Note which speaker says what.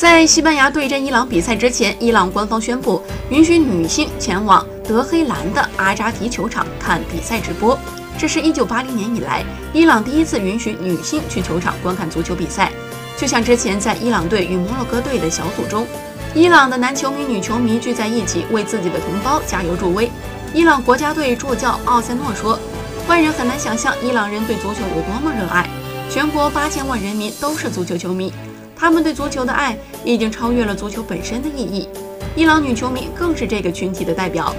Speaker 1: 在西班牙对阵伊朗比赛之前，伊朗官方宣布允许女性前往德黑兰的阿扎迪球场看比赛直播。这是一九八零年以来伊朗第一次允许女性去球场观看足球比赛。就像之前在伊朗队与摩洛哥队的小组中，伊朗的男球迷、女球迷聚在一起为自己的同胞加油助威。伊朗国家队助教奥塞诺说：“外人很难想象伊朗人对足球有多么热爱，全国八千万人民都是足球球迷。”他们对足球的爱已经超越了足球本身的意义，伊朗女球迷更是这个群体的代表。